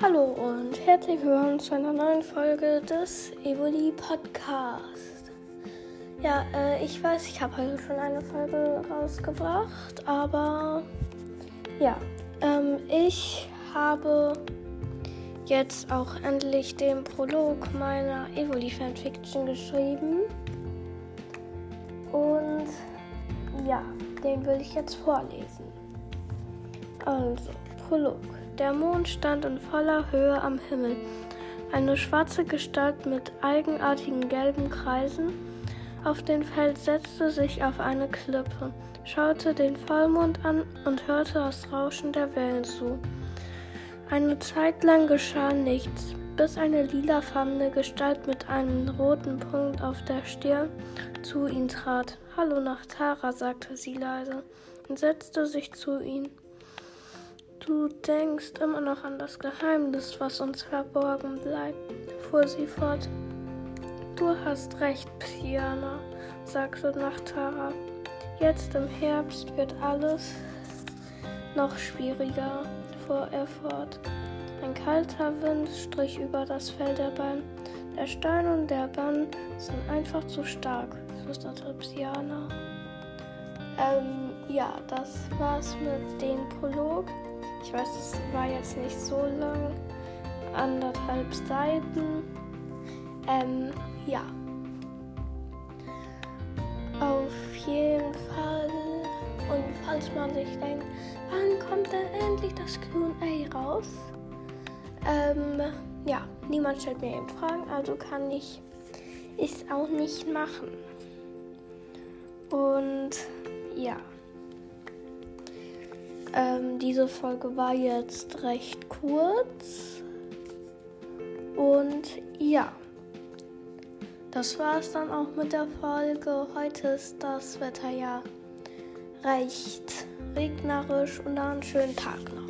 Hallo und herzlich willkommen zu einer neuen Folge des Evoli Podcast. Ja, äh, ich weiß, ich habe heute schon eine Folge rausgebracht, aber ja, ähm, ich habe jetzt auch endlich den Prolog meiner Evoli Fanfiction geschrieben und ja, den will ich jetzt vorlesen. Also, Prolog. Der Mond stand in voller Höhe am Himmel. Eine schwarze Gestalt mit eigenartigen gelben Kreisen auf dem Feld setzte sich auf eine Klippe, schaute den Vollmond an und hörte das Rauschen der Wellen zu. Eine Zeit lang geschah nichts, bis eine lilafarbene Gestalt mit einem roten Punkt auf der Stirn zu ihm trat. Hallo nach Tara, sagte sie leise und setzte sich zu ihm. Du denkst immer noch an das Geheimnis, was uns verborgen bleibt, fuhr sie fort. Du hast recht, Piana, sagte Nachtara. Jetzt im Herbst wird alles noch schwieriger, fuhr er fort. Ein kalter Wind strich über das Fell der Bein. Der Stein und der Bann sind einfach zu stark, flüsterte Piana. Ähm, ja, das war's mit dem Prolog. Ich weiß, es war jetzt nicht so lang, anderthalb Seiten. Ähm, ja. Auf jeden Fall. Und falls man sich denkt, wann kommt denn endlich das QA raus? Ähm, ja, niemand stellt mir eben Fragen, also kann ich es auch nicht machen. Und ja. Ähm, diese Folge war jetzt recht kurz. Und ja, das war es dann auch mit der Folge. Heute ist das Wetter ja recht regnerisch und dann einen schönen Tag noch.